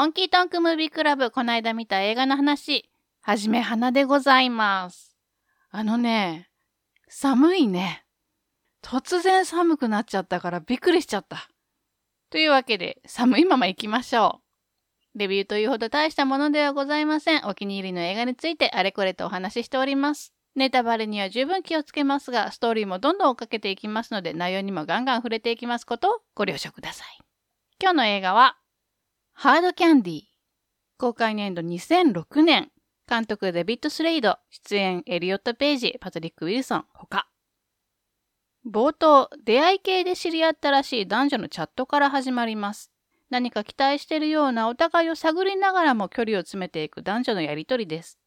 オンキートンクムービークラブ、この間見た映画の話、はじめ花でございます。あのね、寒いね。突然寒くなっちゃったからびっくりしちゃった。というわけで、寒いまま行きましょう。レビューというほど大したものではございません。お気に入りの映画についてあれこれとお話ししております。ネタバレには十分気をつけますが、ストーリーもどんどん追っかけていきますので、内容にもガンガン触れていきますことをご了承ください。今日の映画は、ハードキャンディー。公開年度2006年。監督デビッド・スレイド。出演エリオット・ページ、パトリック・ウィルソン、他。冒頭、出会い系で知り合ったらしい男女のチャットから始まります。何か期待しているようなお互いを探りながらも距離を詰めていく男女のやりとりです。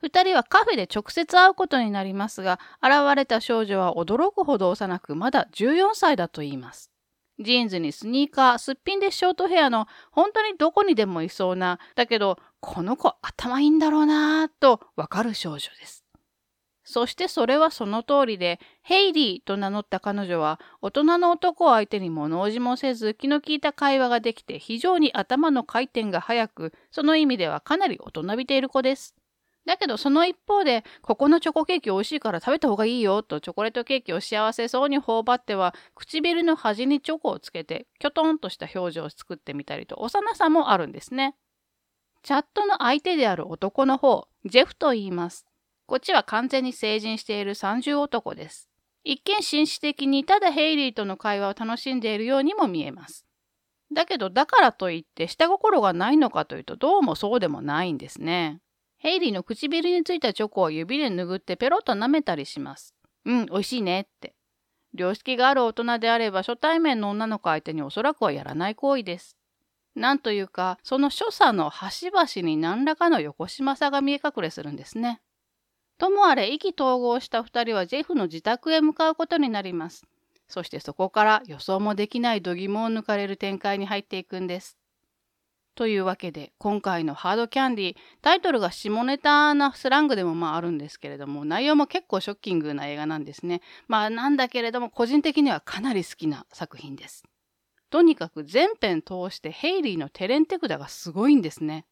二人はカフェで直接会うことになりますが、現れた少女は驚くほど幼く、まだ14歳だと言います。ジーンズにスニーカー、すっぴんでショートヘアの本当にどこにでもいそうな、だけどこの子頭いいんだろうなぁとわかる少女です。そしてそれはその通りで、ヘイリーと名乗った彼女は大人の男を相手に物おじもせず気の利いた会話ができて非常に頭の回転が速く、その意味ではかなり大人びている子です。だけどその一方で、ここのチョコケーキ美味しいから食べた方がいいよとチョコレートケーキを幸せそうに頬張っては、唇の端にチョコをつけて、きょとんとした表情を作ってみたりと幼さもあるんですね。チャットの相手である男の方、ジェフと言います。こっちは完全に成人している30男です。一見紳士的にただヘイリーとの会話を楽しんでいるようにも見えます。だけどだからといって下心がないのかというとどうもそうでもないんですね。ヘイリーの唇についたチョコを指で拭ってペロッと舐めたりします。うん、美味しいねって。良識がある大人であれば初対面の女の子相手におそらくはやらない行為です。なんというか、その所作の端々に何らかの横島さが見え隠れするんですね。ともあれ意気投合した2人はジェフの自宅へ向かうことになります。そしてそこから予想もできない度肝を抜かれる展開に入っていくんです。というわけで今回のハードキャンディタイトルが下ネタなスラングでもまああるんですけれども内容も結構ショッキングな映画なんですね。まあなんだけれども個人的にはかなり好きな作品です。とにかく全編通してヘイリーのテレンテクダがすごいんですね。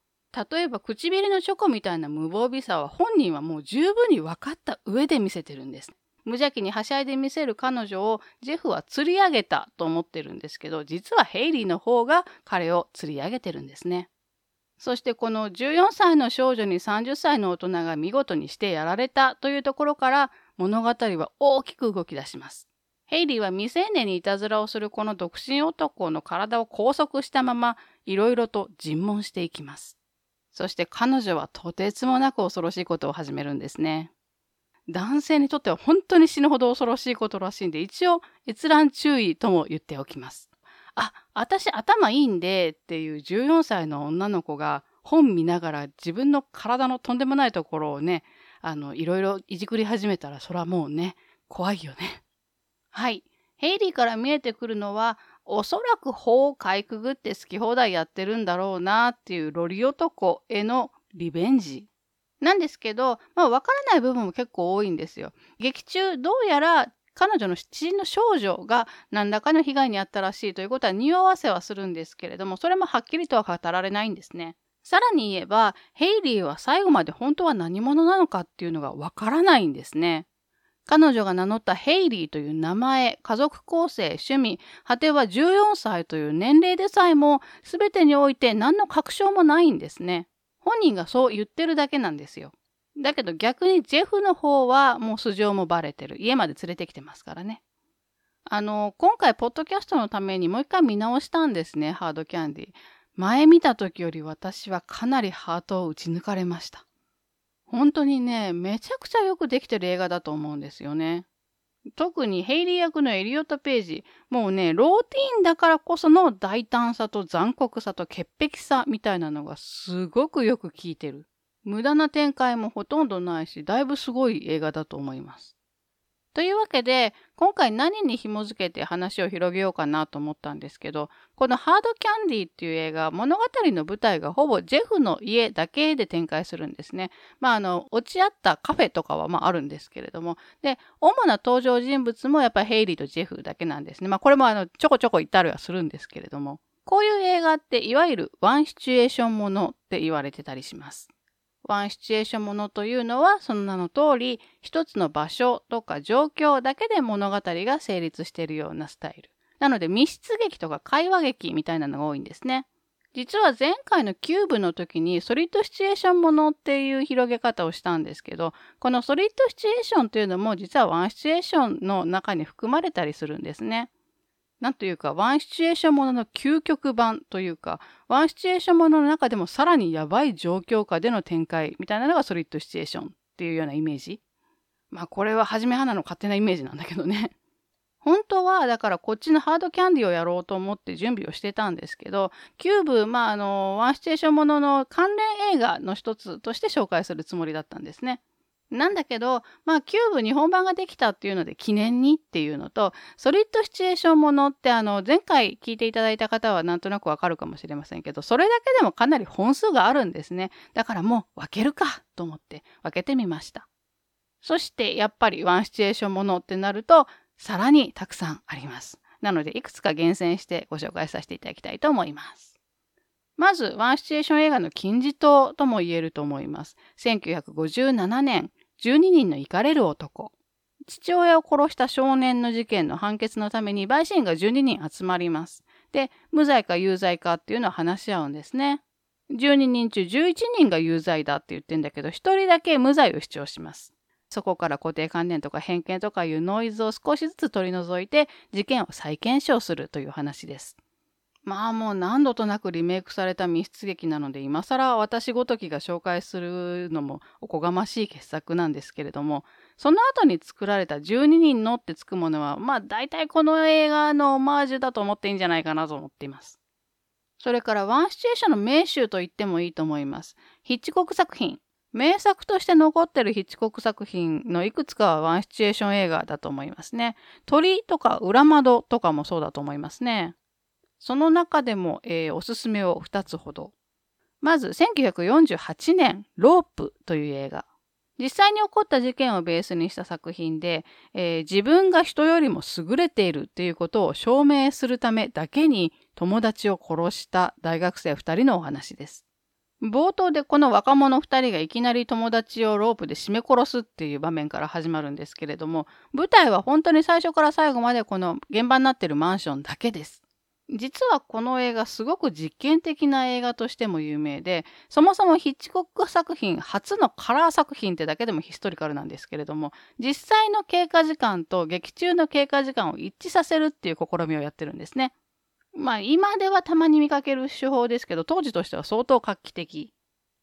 例えば唇のチョコみたいな無防備さは本人はもう十分に分かった上で見せてるんです。無邪気にはしゃいで見せる彼女をジェフは釣り上げたと思ってるんですけど、実はヘイリーの方が彼を釣り上げてるんですね。そしてこの14歳の少女に30歳の大人が見事にしてやられたというところから物語は大きく動き出します。ヘイリーは未成年にいたずらをするこの独身男の体を拘束したままいろいろと尋問していきます。そして彼女はとてつもなく恐ろしいことを始めるんですね。男性にとっては本当に死ぬほど恐ろしいことらしいんで、一応閲覧注意とも言っておきます。あ、私頭いいんでっていう14歳の女の子が本見ながら自分の体のとんでもないところをね、あの、いろいろいじくり始めたら、それはもうね、怖いよね。はい。ヘイリーから見えてくるのは、おそらく法をかいくぐって好き放題やってるんだろうなっていうロリ男へのリベンジなんですけど、まあ、わからない部分も結構多いんですよ。劇中、どうやら彼女の知人の少女が何らかの被害に遭ったらしいということは匂わせはするんですけれども、それもはっきりとは語られないんですね。さらに言えば、ヘイリーは最後まで本当は何者なのかっていうのがわからないんですね。彼女が名乗ったヘイリーという名前、家族構成、趣味、果ては14歳という年齢でさえも全てにおいて何の確証もないんですね。本人がそう言ってるだけなんですよ。だけど逆にジェフの方はもう素性もバレてる。家まで連れてきてますからね。あの、今回、ポッドキャストのためにもう一回見直したんですね、ハードキャンディ。前見た時より私はかなりハートを打ち抜かれました。本当にね、めちゃくちゃよくできてる映画だと思うんですよね。特にヘイリー役のエリオット・ページ、もうね、ローティーンだからこその大胆さと残酷さと潔癖さみたいなのがすごくよく効いてる。無駄な展開もほとんどないし、だいぶすごい映画だと思います。というわけで、今回何に紐づけて話を広げようかなと思ったんですけど、このハードキャンディーっていう映画、物語の舞台がほぼジェフの家だけで展開するんですね。まあ、あの、落ち合ったカフェとかはまああるんですけれども、で、主な登場人物もやっぱりヘイリーとジェフだけなんですね。まあ、これもあの、ちょこちょこいたりはするんですけれども、こういう映画っていわゆるワンシチュエーションものって言われてたりします。ワンシチュエーションものというのはその名の通り一つの場所とか状況だけで物語が成立しているようなスタイル。なので密室劇とか会話劇みたいなのが多いんですね。実は前回のキューブの時にソリッドシチュエーションものっていう広げ方をしたんですけど、このソリッドシチュエーションというのも実はワンシチュエーションの中に含まれたりするんですね。なんというか、ワンシチュエーションものの究極版というか、ワンシチュエーションものの中でもさらにやばい状況下での展開みたいなのがソリッドシチュエーションっていうようなイメージ。まあこれははじめはなの勝手なイメージなんだけどね。本当は、だからこっちのハードキャンディをやろうと思って準備をしてたんですけど、キューブ、まああの、ワンシチュエーションものの関連映画の一つとして紹介するつもりだったんですね。なんだけど、まあ、キューブ日本版ができたっていうので記念にっていうのと、ソリッドシチュエーションものってあの、前回聞いていただいた方はなんとなくわかるかもしれませんけど、それだけでもかなり本数があるんですね。だからもう分けるかと思って分けてみました。そしてやっぱりワンシチュエーションものってなると、さらにたくさんあります。なので、いくつか厳選してご紹介させていただきたいと思います。まず、ワンシチュエーション映画の金字塔とも言えると思います。1957年、12人の怒れる男。父親を殺した少年の事件の判決のために陪審員が12人集まります。で、無罪か有罪かっていうのを話し合うんですね。12人中11人が有罪だって言ってんだけど、1人だけ無罪を主張します。そこから固定観念とか偏見とかいうノイズを少しずつ取り除いて事件を再検証するという話です。まあもう何度となくリメイクされた密室劇なので今更私ごときが紹介するのもおこがましい傑作なんですけれどもその後に作られた12人のってつくものはまあ大体この映画のオマージュだと思っていいんじゃないかなと思っています。それからワンシチュエーションの名手と言ってもいいと思います。ヒッチコック作品。名作として残ってるヒッチコック作品のいくつかはワンシチュエーション映画だと思いますね。鳥とか裏窓とかもそうだと思いますね。その中でも、えー、おすすめを2つほど。まず、1948年、ロープという映画。実際に起こった事件をベースにした作品で、えー、自分が人よりも優れているということを証明するためだけに友達を殺した大学生2人のお話です。冒頭でこの若者2人がいきなり友達をロープで絞め殺すっていう場面から始まるんですけれども、舞台は本当に最初から最後までこの現場になっているマンションだけです。実はこの映画すごく実験的な映画としても有名で、そもそもヒッチコック作品初のカラー作品ってだけでもヒストリカルなんですけれども、実際の経過時間と劇中の経過時間を一致させるっていう試みをやってるんですね。まあ今ではたまに見かける手法ですけど、当時としては相当画期的。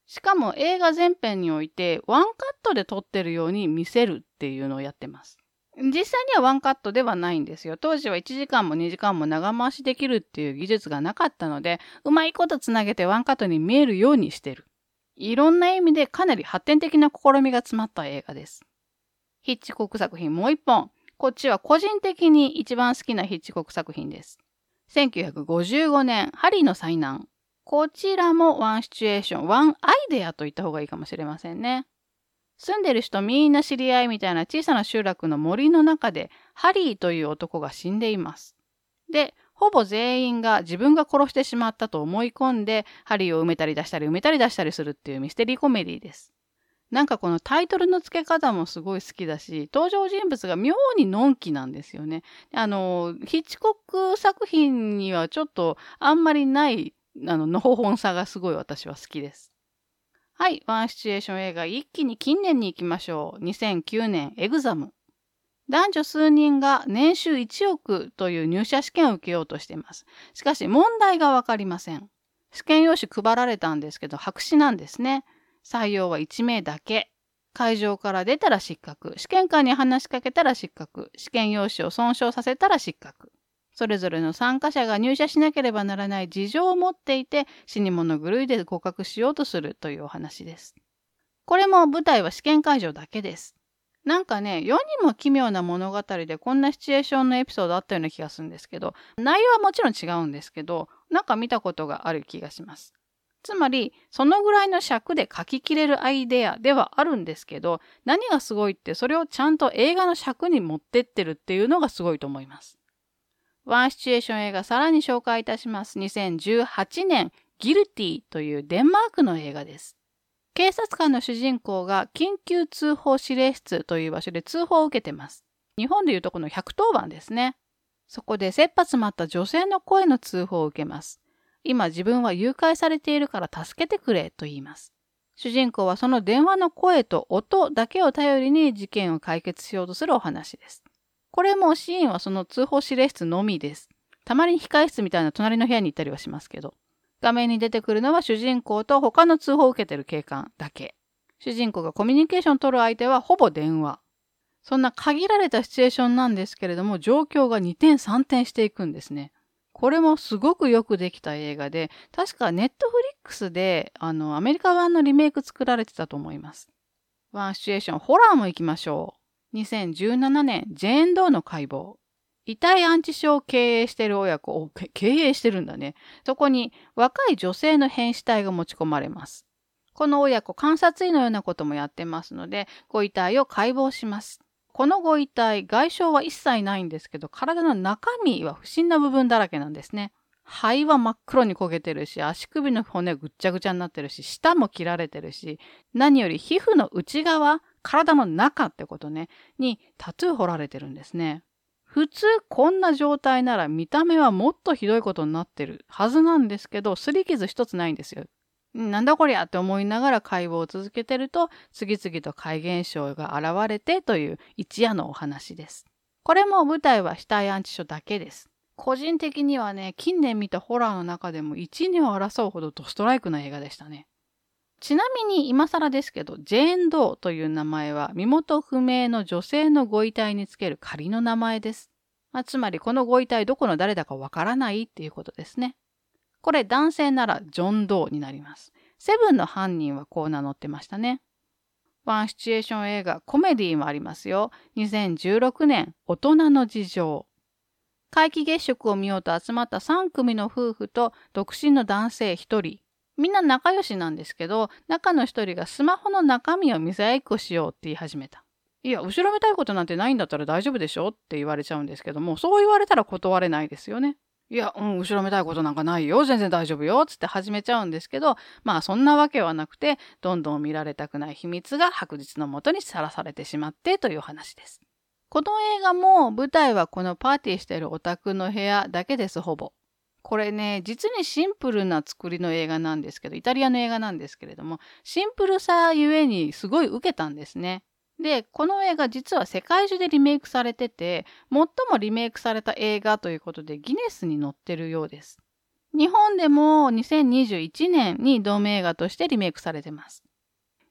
しかも映画全編においてワンカットで撮ってるように見せるっていうのをやってます。実際にはワンカットではないんですよ。当時は1時間も2時間も長回しできるっていう技術がなかったので、うまいことつなげてワンカットに見えるようにしてる。いろんな意味でかなり発展的な試みが詰まった映画です。ヒッチコック作品もう一本。こっちは個人的に一番好きなヒッチコック作品です。1955年、ハリーの災難。こちらもワンシチュエーション、ワンアイデアと言った方がいいかもしれませんね。住んでる人みんな知り合いみたいな小さな集落の森の中でハリーという男が死んでいます。で、ほぼ全員が自分が殺してしまったと思い込んで、ハリーを埋めたり出したり埋めたり出したりするっていうミステリーコメディです。なんかこのタイトルの付け方もすごい好きだし、登場人物が妙にのんきなんですよね。あの、ヒッチコック作品にはちょっとあんまりない、あの、のほほんさがすごい私は好きです。はい、ワンシチュエーション映画一気に近年に行きましょう。2009年、エグザム。男女数人が年収1億という入社試験を受けようとしています。しかし問題がわかりません。試験用紙配られたんですけど白紙なんですね。採用は1名だけ。会場から出たら失格。試験官に話しかけたら失格。試験用紙を損傷させたら失格。それぞれの参加者が入社しなければならない事情を持っていて死に物狂いで合格しようとするというお話です。これも舞台は試験会場だけです。なんかね、世にも奇妙な物語でこんなシチュエーションのエピソードあったような気がするんですけど、内容はもちろん違うんですけど、なんか見たことがある気がします。つまり、そのぐらいの尺で書ききれるアイデアではあるんですけど、何がすごいってそれをちゃんと映画の尺に持ってってるっていうのがすごいと思います。ワンシチュエーション映画さらに紹介いたします。2018年、ギルティというデンマークの映画です。警察官の主人公が緊急通報指令室という場所で通報を受けてます。日本でいうとこの110番ですね。そこで切羽詰まった女性の声の通報を受けます。今自分は誘拐されているから助けてくれと言います。主人公はその電話の声と音だけを頼りに事件を解決しようとするお話です。これもシーンはその通報指令室のみです。たまに控室みたいな隣の部屋に行ったりはしますけど。画面に出てくるのは主人公と他の通報を受けてる警官だけ。主人公がコミュニケーションを取る相手はほぼ電話。そんな限られたシチュエーションなんですけれども、状況が2点3点していくんですね。これもすごくよくできた映画で、確かネットフリックスで、あの、アメリカ版のリメイク作られてたと思います。ワンシチュエーション、ホラーも行きましょう。2017年、ジェーン・ドーの解剖。遺体安置所を経営している親子を経営してるんだね。そこに若い女性の変死体が持ち込まれます。この親子、観察医のようなこともやってますので、ご遺体を解剖します。このご遺体、外傷は一切ないんですけど、体の中身は不審な部分だらけなんですね。肺は真っ黒に焦げてるし、足首の骨ぐっちゃぐちゃになってるし、舌も切られてるし、何より皮膚の内側、体の中ってことね、にタトゥー彫られてるんですね。普通こんな状態なら見た目はもっとひどいことになってるはずなんですけど、擦り傷一つないんですよ。なんだこりゃって思いながら解剖を続けてると、次々と怪現象が現れてという一夜のお話です。これも舞台は死体安置所だけです。個人的にはね、近年見たホラーの中でも一二を争うほどドストライクな映画でしたね。ちなみに今更ですけど、ジェーン・ドーという名前は身元不明の女性のご遺体につける仮の名前です。まあ、つまりこのご遺体どこの誰だかわからないっていうことですね。これ男性ならジョン・ドーになります。セブンの犯人はこう名乗ってましたね。ワンシチュエーション映画、コメディーもありますよ。2016年、大人の事情。皆既月食を見ようと集まった3組の夫婦と独身の男性1人。みんな仲良しなんですけど、中の一人がスマホの中身を見せ合いっこしようって言い始めた。いや、後ろめたいことなんてないんだったら大丈夫でしょって言われちゃうんですけども、そう言われたら断れないですよね。いや、うん、後ろめたいことなんかないよ。全然大丈夫よ。つって始めちゃうんですけど、まあそんなわけはなくて、どんどん見られたくない秘密が白日のもとにさらされてしまってという話です。この映画も舞台はこのパーティーしているお宅の部屋だけです、ほぼ。これね、実にシンプルな作りの映画なんですけど、イタリアの映画なんですけれども、シンプルさゆえにすごい受けたんですね。で、この映画実は世界中でリメイクされてて、最もリメイクされた映画ということでギネスに載ってるようです。日本でも2021年に同名映画としてリメイクされてます。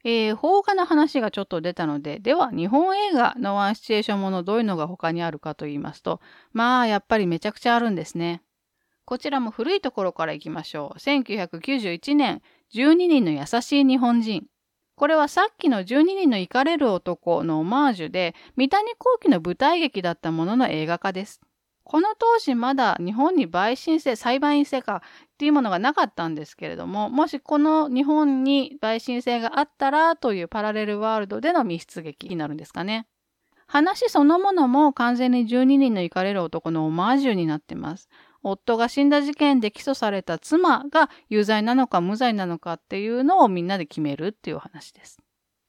えー、邦画の話がちょっと出たので、では日本映画のワンシチュエーションものどういうのが他にあるかと言いますと、まあやっぱりめちゃくちゃあるんですね。こちらも古いところから行きましょう。1991年、12人の優しい日本人。これはさっきの12人のイカれる男のオマージュで、三谷幸喜の舞台劇だったものの映画化です。この当時まだ日本に陪審制、裁判員制かっていうものがなかったんですけれども、もしこの日本に陪審制があったらというパラレルワールドでの密室劇になるんですかね。話そのものも完全に12人のイカれる男のオマージュになってます。夫が死んだ事件で起訴された妻が有罪なのか無罪なのかっていうのをみんなで決めるっていう話です。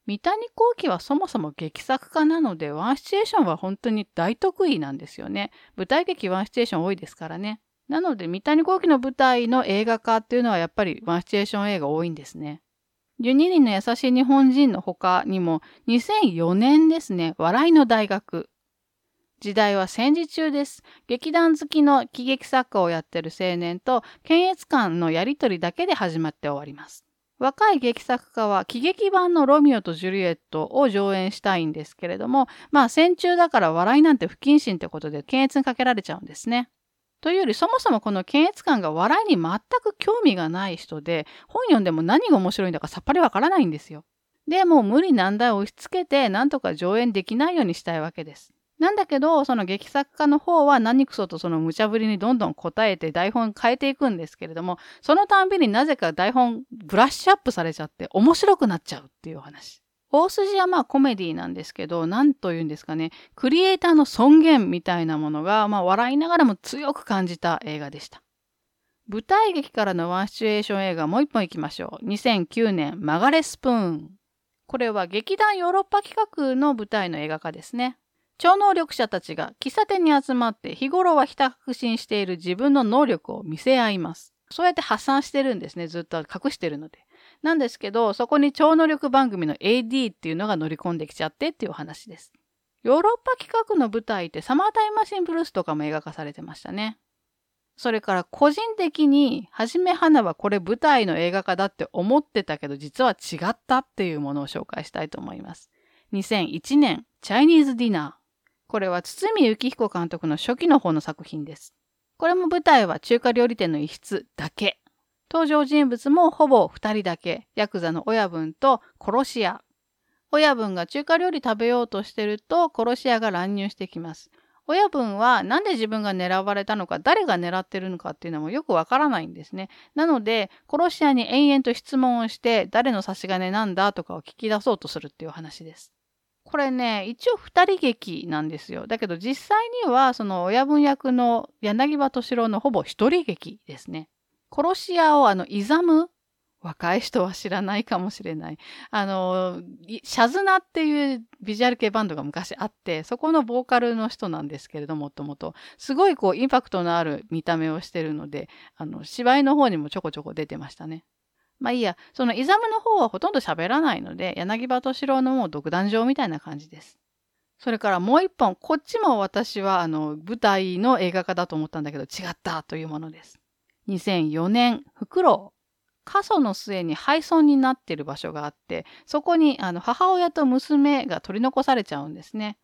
三谷幸喜はそもそも劇作家なので、ワンシチュエーションは本当に大得意なんですよね。舞台劇ワンシチュエーション多いですからね。なので、三谷幸喜の舞台の映画化っていうのはやっぱりワンシチュエーション映画多いんですね。12人の優しい日本人の他にも、2004年ですね、笑いの大学。時代は戦時中です。劇団好きの喜劇作家をやってる青年と検閲官のやりとりだけで始まって終わります。若い劇作家は喜劇版のロミオとジュリエットを上演したいんですけれども、まあ戦中だから笑いなんて不謹慎ってことで検閲にかけられちゃうんですね。というよりそもそもこの検閲官が笑いに全く興味がない人で、本読んでも何が面白いんだかさっぱりわからないんですよ。で、もう無理難題を押し付けて、なんとか上演できないようにしたいわけです。なんだけど、その劇作家の方は何くそとその無茶ぶりにどんどん答えて台本変えていくんですけれども、そのたんびになぜか台本ブラッシュアップされちゃって面白くなっちゃうっていう話。大筋はまあコメディなんですけど、なんと言うんですかね、クリエイターの尊厳みたいなものが、まあ笑いながらも強く感じた映画でした。舞台劇からのワンシチュエーション映画もう一本行きましょう。2009年、マガレスプーン。これは劇団ヨーロッパ企画の舞台の映画化ですね。超能力者たちが喫茶店に集まって日頃はひた確信している自分の能力を見せ合います。そうやって発散してるんですね。ずっと隠してるので。なんですけど、そこに超能力番組の AD っていうのが乗り込んできちゃってっていうお話です。ヨーロッパ企画の舞台ってサマータイムマシンブルースとかも描かされてましたね。それから個人的に、はじめ花はこれ舞台の映画化だって思ってたけど、実は違ったっていうものを紹介したいと思います。2001年、チャイニーズディナー。これは堤幸彦監督の初期の方の作品です。これも舞台は中華料理店の一室だけ。登場人物もほぼ二人だけ。ヤクザの親分と殺し屋。親分が中華料理食べようとしてると殺し屋が乱入してきます。親分はなんで自分が狙われたのか、誰が狙ってるのかっていうのもよくわからないんですね。なので、殺し屋に延々と質問をして、誰の差し金なんだとかを聞き出そうとするっていう話です。これね、一応二人劇なんですよ。だけど実際にはその親分役の柳葉敏郎のほぼ一人劇ですね。殺し屋をあの、イザム？若い人は知らないかもしれない。あの、シャズナっていうビジュアル系バンドが昔あって、そこのボーカルの人なんですけれども、ともと。すごいこう、インパクトのある見た目をしてるので、あの、芝居の方にもちょこちょこ出てましたね。まあいいや、そのイザムの方はほとんど喋らないので、柳葉敏郎のもう独壇場みたいな感じです。それからもう一本、こっちも私はあの舞台の映画化だと思ったんだけど違ったというものです。2004年、フクロウ。過疎の末に廃村になっている場所があって、そこにあの母親と娘が取り残されちゃうんですね。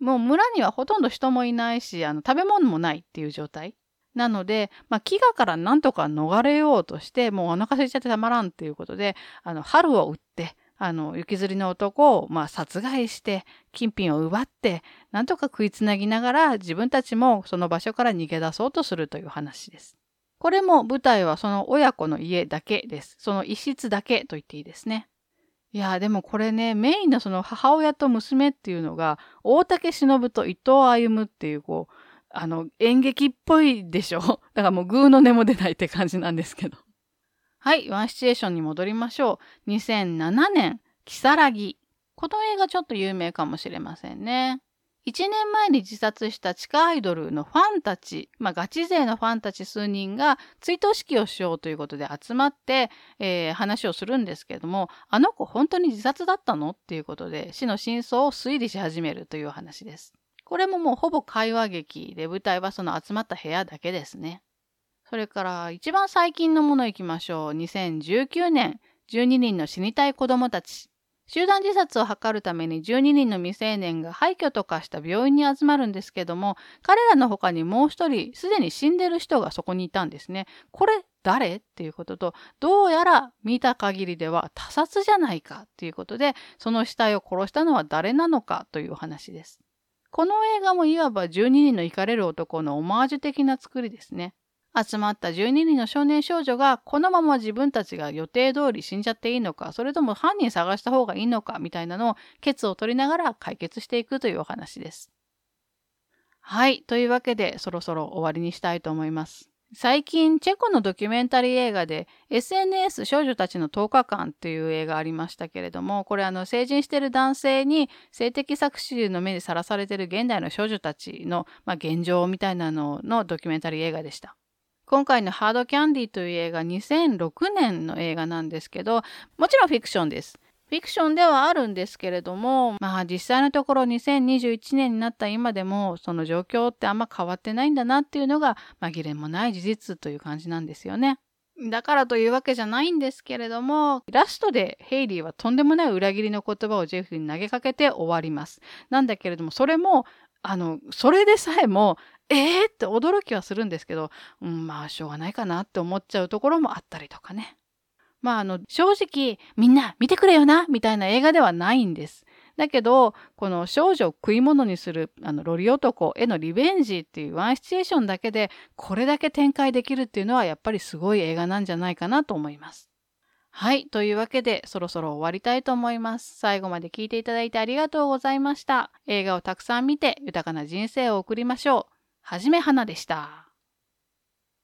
もう村にはほとんど人もいないし、あの食べ物もないっていう状態。なので、まあ、飢餓からなんとか逃れようとして、もうお腹空いちゃってたまらんっていうことで、あの、春を売って、あの、雪吊りの男を、まあ、殺害して、金品を奪って、なんとか食いつなぎながら、自分たちもその場所から逃げ出そうとするという話です。これも舞台はその親子の家だけです。その一室だけと言っていいですね。いやでもこれね、メインのその母親と娘っていうのが、大竹しのぶと伊藤歩っていう、こう、あの、演劇っぽいでしょ？だからもうグーの音も出ないって感じなんですけど。はい、ワンシチュエーションに戻りましょう。2007年、キサラギ。この映画ちょっと有名かもしれませんね。1年前に自殺した地下アイドルのファンたち、まあガチ勢のファンたち数人が追悼式をしようということで集まって、えー、話をするんですけれども、あの子本当に自殺だったの？っていうことで死の真相を推理し始めるという話です。これももうほぼ会話劇で舞台はその集まった部屋だけですね。それから一番最近のものいきましょう。2019年、12人の死にたい子供たち。集団自殺を図るために12人の未成年が廃墟と化した病院に集まるんですけども、彼らの他にもう一人、すでに死んでる人がそこにいたんですね。これ誰？っていうことと、どうやら見た限りでは他殺じゃないかっていうことで、その死体を殺したのは誰なのかというお話です。この映画もいわば12人の行かれる男のオマージュ的な作りですね。集まった12人の少年少女がこのまま自分たちが予定通り死んじゃっていいのか、それとも犯人探した方がいいのかみたいなのをケツを取りながら解決していくというお話です。はい。というわけでそろそろ終わりにしたいと思います。最近、チェコのドキュメンタリー映画で SNS 少女たちの10日間っていう映画ありましたけれども、これあの成人している男性に性的搾取の目にさらされている現代の少女たちの、まあ、現状みたいなののドキュメンタリー映画でした。今回のハードキャンディという映画2006年の映画なんですけど、もちろんフィクションです。フィクションではあるんですけれども、まあ実際のところ2021年になった今でもその状況ってあんま変わってないんだなっていうのが紛れもない事実という感じなんですよね。だからというわけじゃないんですけれども、ラストでヘイリーはとんでもない裏切りの言葉をジェフに投げかけて終わります。なんだけれども、それも、あの、それでさえも、えーって驚きはするんですけど、うん、まあしょうがないかなって思っちゃうところもあったりとかね。まあ、あの、正直、みんな見てくれよなみたいな映画ではないんです。だけど、この少女を食い物にする、あの、ロリ男へのリベンジっていうワンシチュエーションだけで、これだけ展開できるっていうのは、やっぱりすごい映画なんじゃないかなと思います。はい。というわけで、そろそろ終わりたいと思います。最後まで聞いていただいてありがとうございました。映画をたくさん見て、豊かな人生を送りましょう。はじめはなでした。